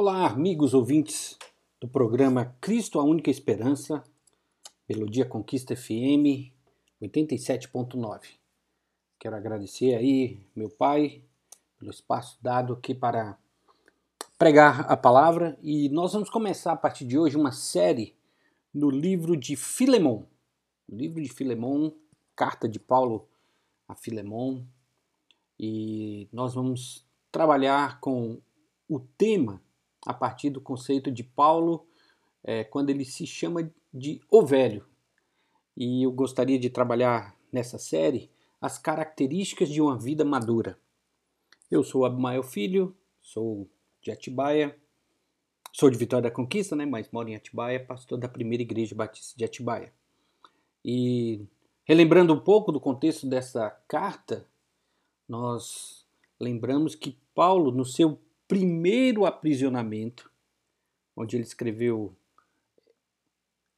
Olá, amigos ouvintes do programa Cristo a Única Esperança, pelo Dia Conquista FM 87.9. Quero agradecer aí meu pai pelo espaço dado aqui para pregar a palavra e nós vamos começar a partir de hoje uma série no livro de Filemon. Livro de Filemon, carta de Paulo a Filemon, e nós vamos trabalhar com o tema a partir do conceito de Paulo, é, quando ele se chama de o velho. E eu gostaria de trabalhar nessa série as características de uma vida madura. Eu sou Abimael Filho, sou de Atibaia, sou de Vitória da Conquista, né, mas moro em Atibaia, pastor da primeira igreja batista de Atibaia. E relembrando um pouco do contexto dessa carta, nós lembramos que Paulo, no seu primeiro aprisionamento, onde ele escreveu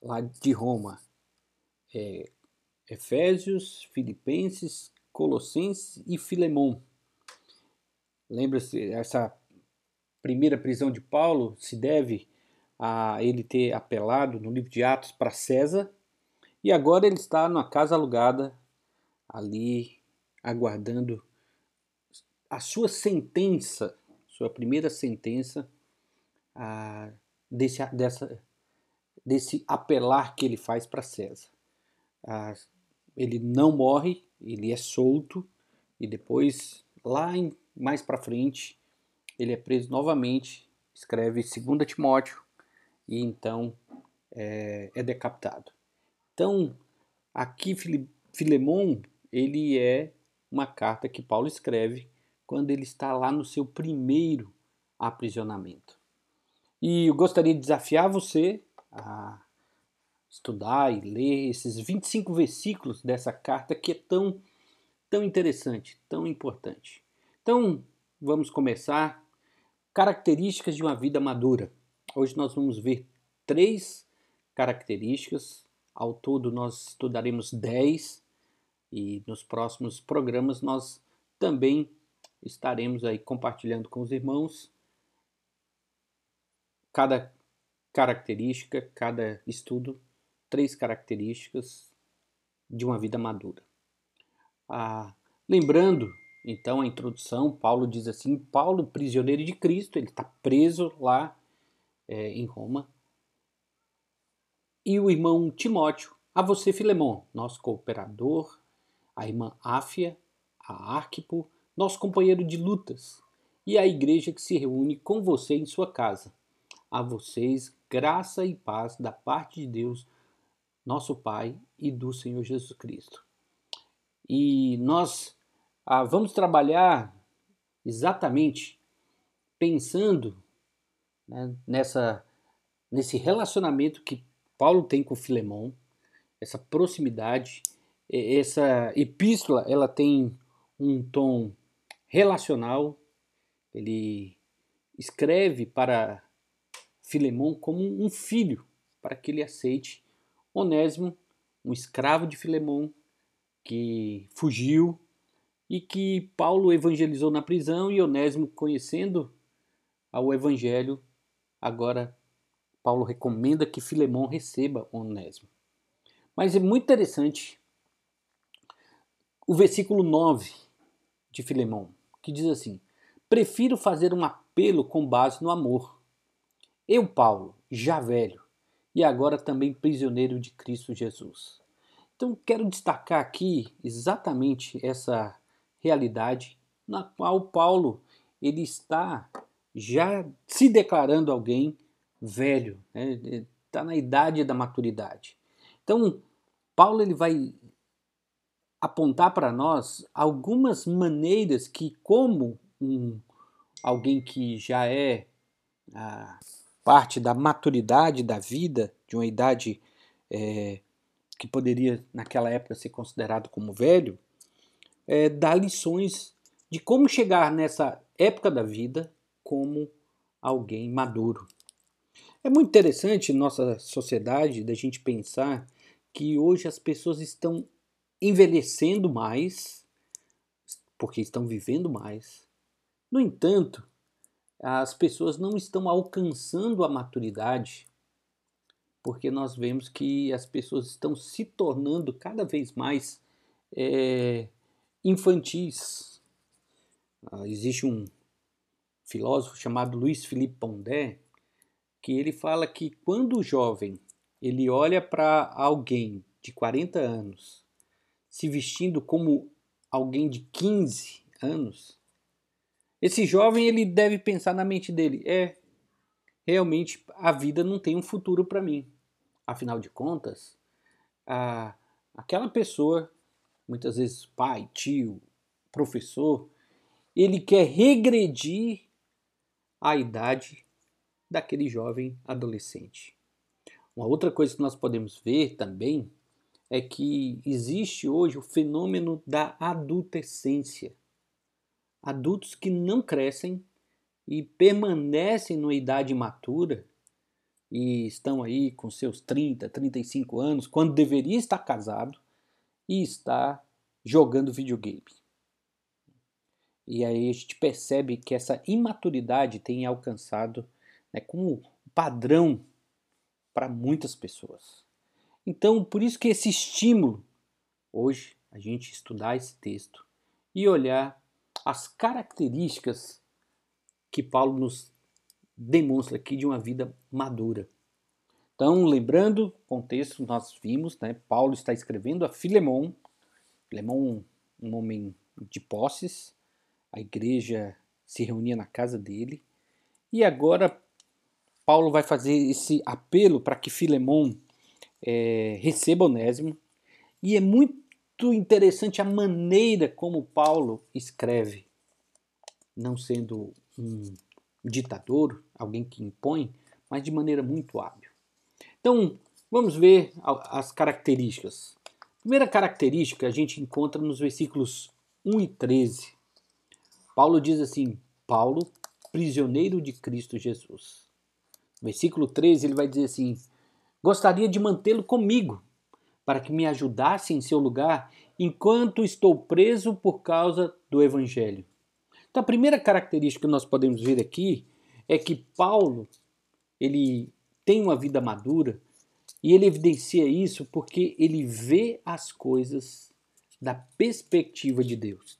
lá de Roma, é, Efésios, Filipenses, Colossenses e Filemão. Lembra-se, essa primeira prisão de Paulo se deve a ele ter apelado no livro de Atos para César, e agora ele está numa casa alugada, ali aguardando a sua sentença sua primeira sentença ah, desse, dessa, desse apelar que ele faz para César. Ah, ele não morre, ele é solto e depois, lá em, mais para frente, ele é preso novamente, escreve 2 Timóteo e então é, é decapitado. Então, aqui Filemon, ele é uma carta que Paulo escreve quando ele está lá no seu primeiro aprisionamento. E eu gostaria de desafiar você a estudar e ler esses 25 versículos dessa carta que é tão, tão interessante, tão importante. Então, vamos começar. Características de uma vida madura. Hoje nós vamos ver três características. Ao todo, nós estudaremos 10 e nos próximos programas nós também estaremos aí compartilhando com os irmãos cada característica, cada estudo, três características de uma vida madura. Ah, lembrando, então, a introdução, Paulo diz assim: Paulo, prisioneiro de Cristo, ele está preso lá é, em Roma. E o irmão Timóteo, a você, Filemão, nosso cooperador, a irmã Áfia, a Arquipo, nosso companheiro de lutas, e a igreja que se reúne com você em sua casa. A vocês, graça e paz da parte de Deus, nosso Pai e do Senhor Jesus Cristo. E nós ah, vamos trabalhar exatamente pensando né, nessa, nesse relacionamento que Paulo tem com Filemão, essa proximidade, essa epístola, ela tem um tom relacional. Ele escreve para Filemão como um filho, para que ele aceite Onésimo, um escravo de Filemão que fugiu e que Paulo evangelizou na prisão e Onésimo conhecendo ao evangelho, agora Paulo recomenda que Filemão receba Onésimo. Mas é muito interessante o versículo 9 de Filemão que diz assim: Prefiro fazer um apelo com base no amor. Eu, Paulo, já velho, e agora também prisioneiro de Cristo Jesus. Então, quero destacar aqui exatamente essa realidade na qual Paulo ele está já se declarando alguém velho, né? está na idade da maturidade. Então, Paulo ele vai apontar para nós algumas maneiras que, como um, alguém que já é a parte da maturidade da vida, de uma idade é, que poderia naquela época ser considerado como velho, é, dá lições de como chegar nessa época da vida como alguém maduro. É muito interessante nossa sociedade da gente pensar que hoje as pessoas estão envelhecendo mais, porque estão vivendo mais. No entanto, as pessoas não estão alcançando a maturidade, porque nós vemos que as pessoas estão se tornando cada vez mais é, infantis. Ah, existe um filósofo chamado Luiz Felipe Pondé que ele fala que quando o jovem ele olha para alguém de 40 anos se vestindo como alguém de 15 anos, esse jovem ele deve pensar na mente dele: é, realmente a vida não tem um futuro para mim. Afinal de contas, a, aquela pessoa, muitas vezes pai, tio, professor, ele quer regredir a idade daquele jovem adolescente. Uma outra coisa que nós podemos ver também é que existe hoje o fenômeno da adultescência adultos que não crescem e permanecem numa idade matura e estão aí com seus 30, 35 anos, quando deveria estar casado e está jogando videogame. E aí a gente percebe que essa imaturidade tem alcançado né, como padrão para muitas pessoas. Então, por isso que esse estímulo, hoje, a gente estudar esse texto e olhar as características que Paulo nos demonstra aqui de uma vida madura. Então, lembrando o contexto, nós vimos, né, Paulo está escrevendo a Filemon, Filemon, um homem de posses, a igreja se reunia na casa dele, e agora Paulo vai fazer esse apelo para que Filemon é, receba Onésimo, e é muito interessante a maneira como Paulo escreve, não sendo um ditador, alguém que impõe, mas de maneira muito hábil. Então, vamos ver as características. Primeira característica a gente encontra nos versículos 1 e 13. Paulo diz assim: Paulo, prisioneiro de Cristo Jesus. No versículo 13 ele vai dizer assim: Gostaria de mantê-lo comigo para que me ajudasse em seu lugar enquanto estou preso por causa do Evangelho. Então, a primeira característica que nós podemos ver aqui é que Paulo ele tem uma vida madura e ele evidencia isso porque ele vê as coisas da perspectiva de Deus.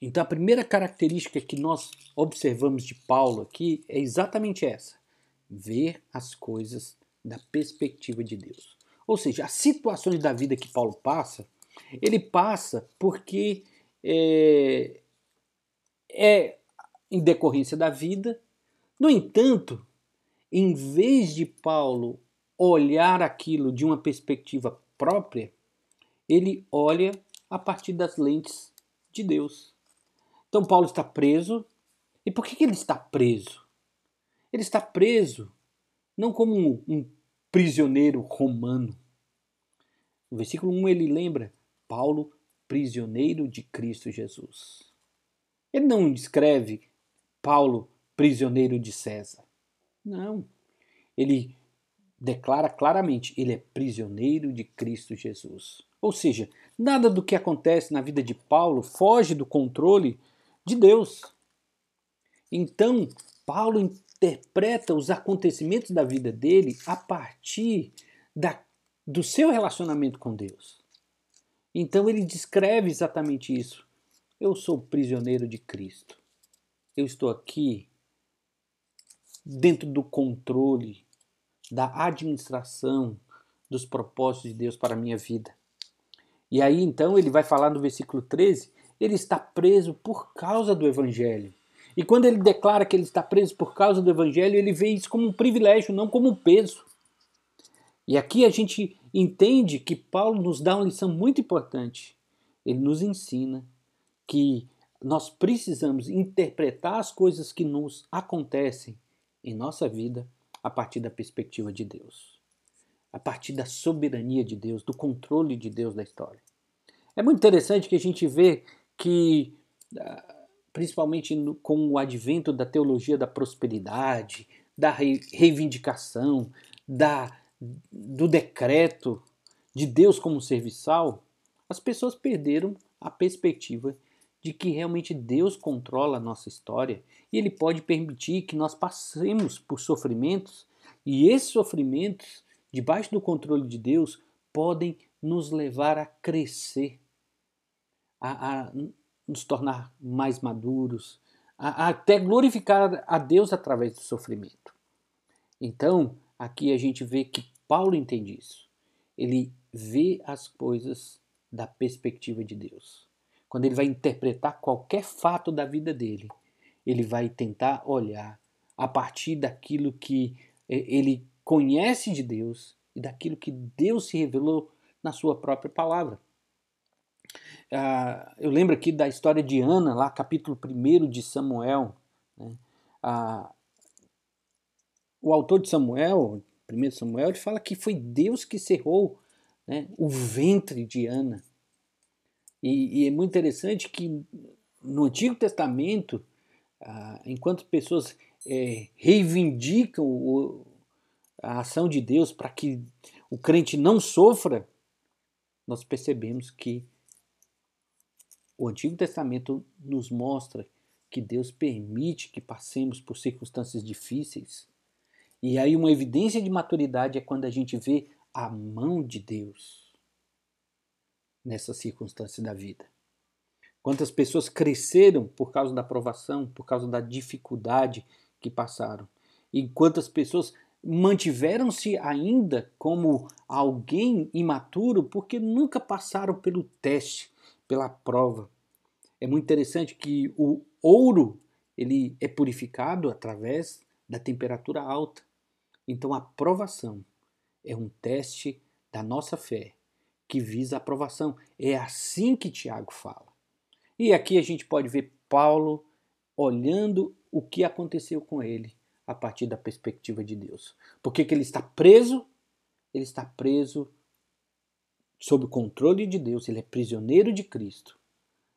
Então, a primeira característica que nós observamos de Paulo aqui é exatamente essa: ver as coisas da perspectiva de Deus. Ou seja, as situações da vida que Paulo passa, ele passa porque é, é em decorrência da vida. No entanto, em vez de Paulo olhar aquilo de uma perspectiva própria, ele olha a partir das lentes de Deus. Então Paulo está preso. E por que ele está preso? Ele está preso não como um, prisioneiro romano. No versículo 1 ele lembra Paulo, prisioneiro de Cristo Jesus. Ele não descreve Paulo, prisioneiro de César. Não. Ele declara claramente: ele é prisioneiro de Cristo Jesus. Ou seja, nada do que acontece na vida de Paulo foge do controle de Deus. Então, Paulo interpreta os acontecimentos da vida dele a partir da, do seu relacionamento com Deus. Então ele descreve exatamente isso. Eu sou prisioneiro de Cristo. Eu estou aqui dentro do controle, da administração dos propósitos de Deus para a minha vida. E aí então ele vai falar no versículo 13, ele está preso por causa do evangelho. E quando ele declara que ele está preso por causa do evangelho, ele vê isso como um privilégio, não como um peso. E aqui a gente entende que Paulo nos dá uma lição muito importante. Ele nos ensina que nós precisamos interpretar as coisas que nos acontecem em nossa vida a partir da perspectiva de Deus, a partir da soberania de Deus, do controle de Deus da história. É muito interessante que a gente vê que ah, principalmente no, com o advento da teologia da prosperidade, da reivindicação, da, do decreto de Deus como serviçal, as pessoas perderam a perspectiva de que realmente Deus controla a nossa história e Ele pode permitir que nós passemos por sofrimentos e esses sofrimentos, debaixo do controle de Deus, podem nos levar a crescer, a, a nos tornar mais maduros, a, a até glorificar a Deus através do sofrimento. Então, aqui a gente vê que Paulo entende isso. Ele vê as coisas da perspectiva de Deus. Quando ele vai interpretar qualquer fato da vida dele, ele vai tentar olhar a partir daquilo que eh, ele conhece de Deus e daquilo que Deus se revelou na sua própria palavra. Ah, eu lembro aqui da história de Ana, lá capítulo 1 de Samuel. Né? Ah, o autor de Samuel, 1 Samuel, ele fala que foi Deus que cerrou né, o ventre de Ana. E, e, é muito interessante que no Antigo Testamento, ah, enquanto pessoas é, reivindicam o, a ação de Deus para que o crente não sofra, nós percebemos que o Antigo Testamento nos mostra que Deus permite que passemos por circunstâncias difíceis. E aí uma evidência de maturidade é quando a gente vê a mão de Deus nessa circunstância da vida. Quantas pessoas cresceram por causa da provação, por causa da dificuldade que passaram. E quantas pessoas mantiveram-se ainda como alguém imaturo porque nunca passaram pelo teste, pela prova. É muito interessante que o ouro ele é purificado através da temperatura alta. Então a provação é um teste da nossa fé que visa a aprovação. É assim que Tiago fala. E aqui a gente pode ver Paulo olhando o que aconteceu com ele a partir da perspectiva de Deus. Por que, que ele está preso? Ele está preso sob o controle de Deus, ele é prisioneiro de Cristo.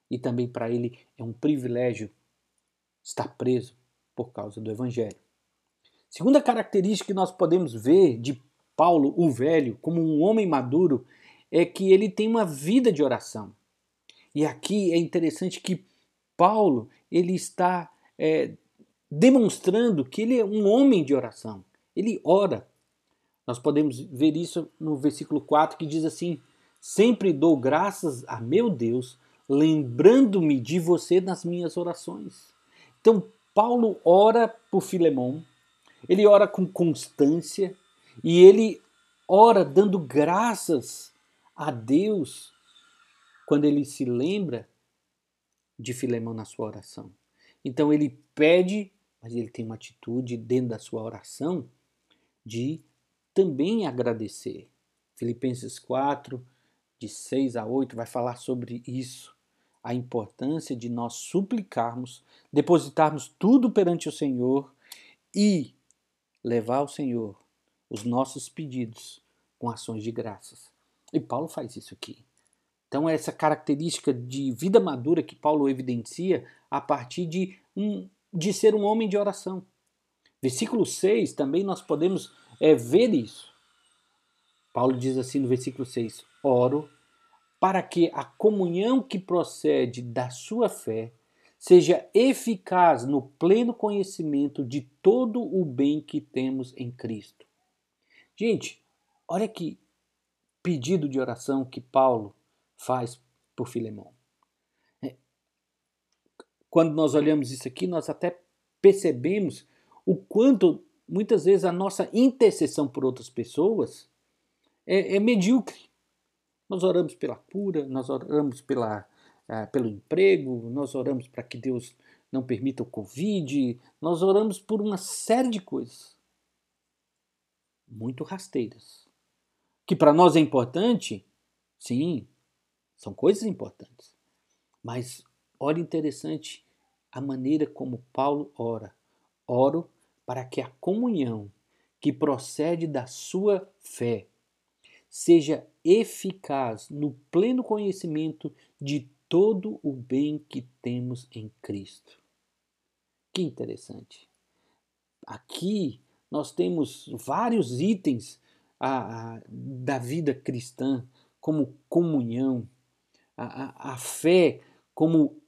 E também para ele é um privilégio estar preso por causa do Evangelho. Segunda característica que nós podemos ver de Paulo, o velho, como um homem maduro, é que ele tem uma vida de oração. E aqui é interessante que Paulo ele está é, demonstrando que ele é um homem de oração. Ele ora. Nós podemos ver isso no versículo 4 que diz assim: Sempre dou graças a meu Deus, lembrando-me de você nas minhas orações. Então, Paulo ora por Filemão, ele ora com constância, e ele ora dando graças a Deus quando ele se lembra de Filemão na sua oração. Então ele pede, mas ele tem uma atitude dentro da sua oração de também agradecer. Filipenses 4, de 6 a 8, vai falar sobre isso. A importância de nós suplicarmos, depositarmos tudo perante o Senhor e levar ao Senhor os nossos pedidos com ações de graças. E Paulo faz isso aqui. Então, essa característica de vida madura que Paulo evidencia a partir de, um, de ser um homem de oração. Versículo 6 também nós podemos é, ver isso. Paulo diz assim no versículo 6: Oro para que a comunhão que procede da sua fé seja eficaz no pleno conhecimento de todo o bem que temos em Cristo. Gente, olha que pedido de oração que Paulo faz por Filemão. É, quando nós olhamos isso aqui, nós até percebemos o quanto muitas vezes a nossa intercessão por outras pessoas é, é medíocre. Nós oramos pela cura, nós oramos pela, uh, pelo emprego, nós oramos para que Deus não permita o Covid, nós oramos por uma série de coisas muito rasteiras. Que para nós é importante, sim, são coisas importantes. Mas olha interessante a maneira como Paulo ora. Oro para que a comunhão que procede da sua fé seja eficaz no pleno conhecimento de todo o bem que temos em Cristo. Que interessante. Aqui nós temos vários itens a, a, da vida cristã, como comunhão, a, a, fé como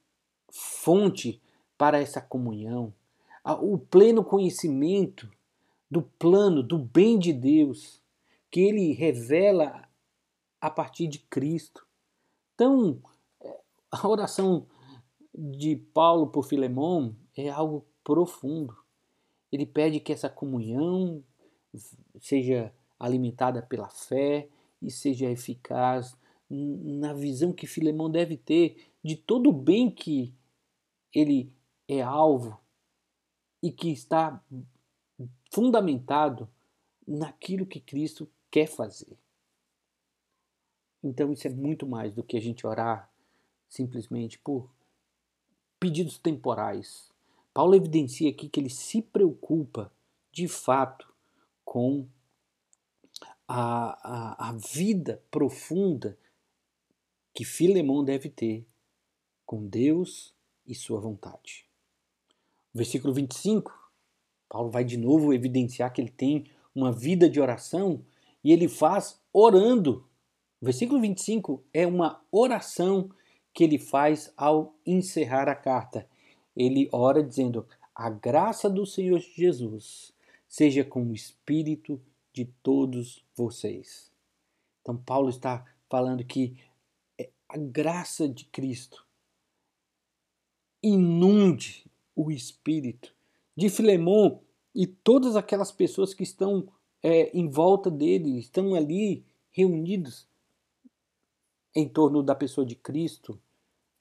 fonte para essa comunhão, o pleno conhecimento do plano, do bem de Deus, que ele revela a partir de Cristo. Então, a oração de Paulo por Filemão é algo profundo. Ele pede que essa comunhão seja alimentada pela fé e seja eficaz na visão que Filemão deve ter de todo o bem que ele é alvo e que está fundamentado naquilo que Cristo quer fazer. Então isso é muito mais do que a gente orar simplesmente por pedidos temporais. Paulo evidencia aqui que ele se preocupa de fato com a, a, a vida profunda que Filemão deve ter com Deus e sua vontade. Versículo 25, Paulo vai de novo evidenciar que ele tem uma vida de oração e ele faz orando. O versículo 25 é uma oração que ele faz ao encerrar a carta. Ele ora dizendo: A graça do Senhor Jesus seja com o espírito de todos vocês. Então, Paulo está falando que a graça de Cristo inunde o espírito de Filemon e todas aquelas pessoas que estão é, em volta dele, estão ali reunidos em torno da pessoa de Cristo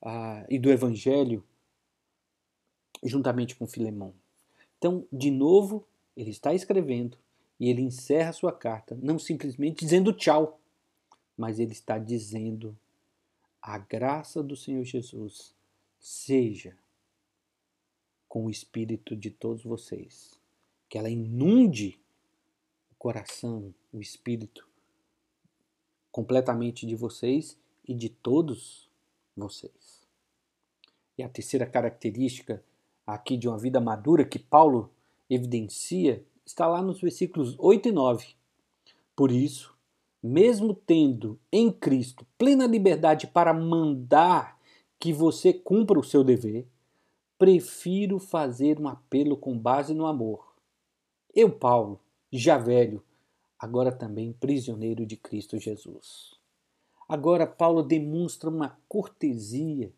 ah, e do Evangelho, juntamente com Filemão. Então, de novo, ele está escrevendo e ele encerra sua carta, não simplesmente dizendo tchau, mas ele está dizendo a graça do Senhor Jesus seja com o espírito de todos vocês, que ela inunde coração, o espírito completamente de vocês e de todos vocês. E a terceira característica aqui de uma vida madura que Paulo evidencia está lá nos versículos 8 e 9. Por isso, mesmo tendo em Cristo plena liberdade para mandar que você cumpra o seu dever, prefiro fazer um apelo com base no amor. Eu, Paulo, já velho, agora também prisioneiro de Cristo Jesus. Agora Paulo demonstra uma cortesia.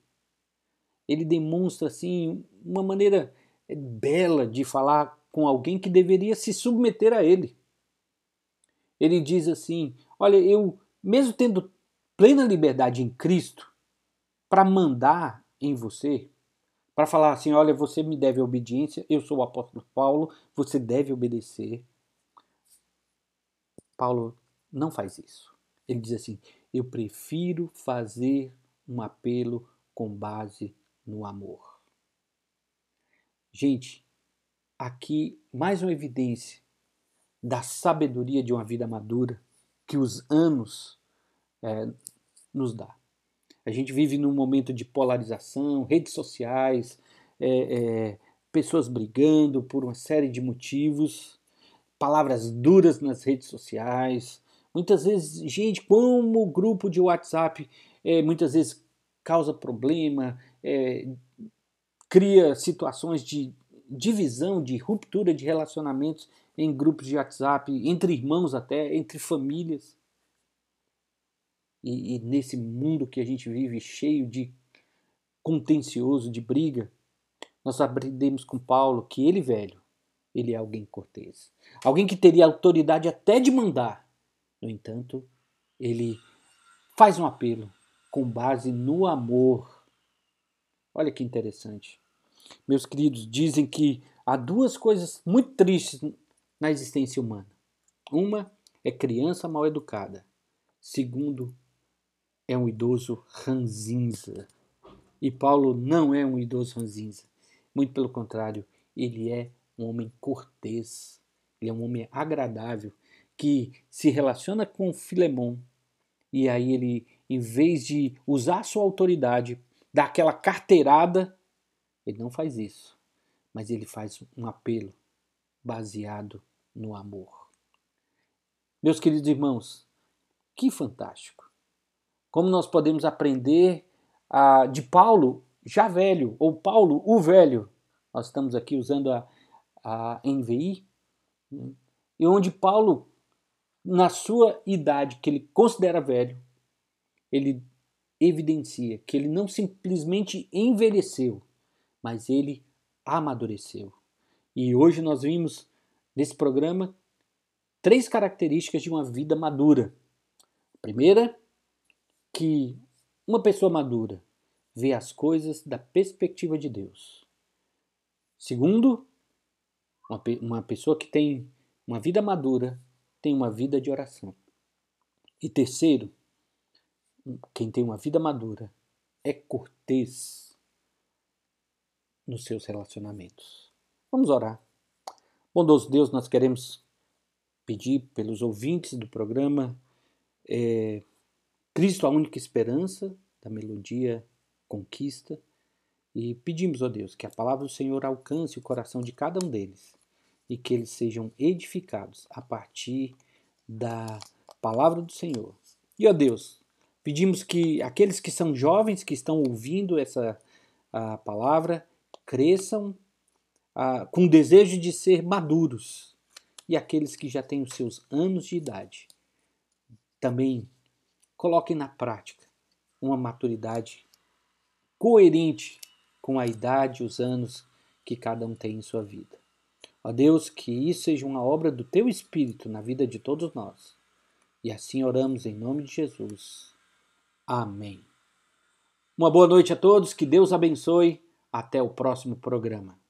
Ele demonstra assim uma maneira bela de falar com alguém que deveria se submeter a ele. Ele diz assim: Olha, eu, mesmo tendo plena liberdade em Cristo para mandar em você, para falar assim: olha, você me deve obediência, eu sou o apóstolo Paulo, você deve obedecer. Paulo não faz isso. Ele diz assim: eu prefiro fazer um apelo com base no amor. Gente, aqui mais uma evidência da sabedoria de uma vida madura que os anos é, nos dá. A gente vive num momento de polarização, redes sociais, é, é, pessoas brigando por uma série de motivos, palavras duras nas redes sociais. Muitas vezes, gente, como o grupo de WhatsApp é, muitas vezes causa problema, é, cria situações de divisão, de ruptura de relacionamentos em grupos de WhatsApp, entre irmãos até, entre famílias. E, e nesse mundo que a gente vive cheio de contencioso, de briga, nós aprendemos com Paulo que ele, velho, ele é alguém cortês. Alguém que teria autoridade até de mandar. No entanto, ele faz um apelo com base no amor. Olha que interessante. Meus queridos, dizem que há duas coisas muito tristes na existência humana. Uma é criança mal educada. Segundo, é um idoso ranzinza. E Paulo não é um idoso ranzinza. Muito pelo contrário, ele é um homem cortês. Ele é um homem agradável que se relaciona com Filemon. E aí ele, em vez de usar sua autoridade, dar aquela carteirada, ele não faz isso. Mas ele faz um apelo baseado no amor. Meus queridos irmãos, que fantástico! Como nós podemos aprender ah, de Paulo já velho, ou Paulo o velho, nós estamos aqui usando a, a NVI, né? e onde Paulo, na sua idade que ele considera velho, ele evidencia que ele não simplesmente envelheceu, mas ele amadureceu. E hoje nós vimos nesse programa três características de uma vida madura. A primeira, que uma pessoa madura vê as coisas da perspectiva de Deus. Segundo, uma, uma pessoa que tem uma vida madura tem uma vida de oração. E terceiro, quem tem uma vida madura é cortês nos seus relacionamentos. Vamos orar. Bondoso Deus, nós queremos pedir pelos ouvintes do programa é, Cristo, a única esperança da melodia Conquista. E pedimos, ó Deus, que a palavra do Senhor alcance o coração de cada um deles e que eles sejam edificados a partir da palavra do Senhor. E, ó Deus, pedimos que aqueles que são jovens, que estão ouvindo essa a palavra, cresçam a, com desejo de ser maduros. E aqueles que já têm os seus anos de idade, também coloquem na prática uma maturidade coerente com a idade os anos que cada um tem em sua vida. Ó Deus, que isso seja uma obra do teu Espírito na vida de todos nós. E assim oramos em nome de Jesus. Amém. Uma boa noite a todos, que Deus abençoe. Até o próximo programa.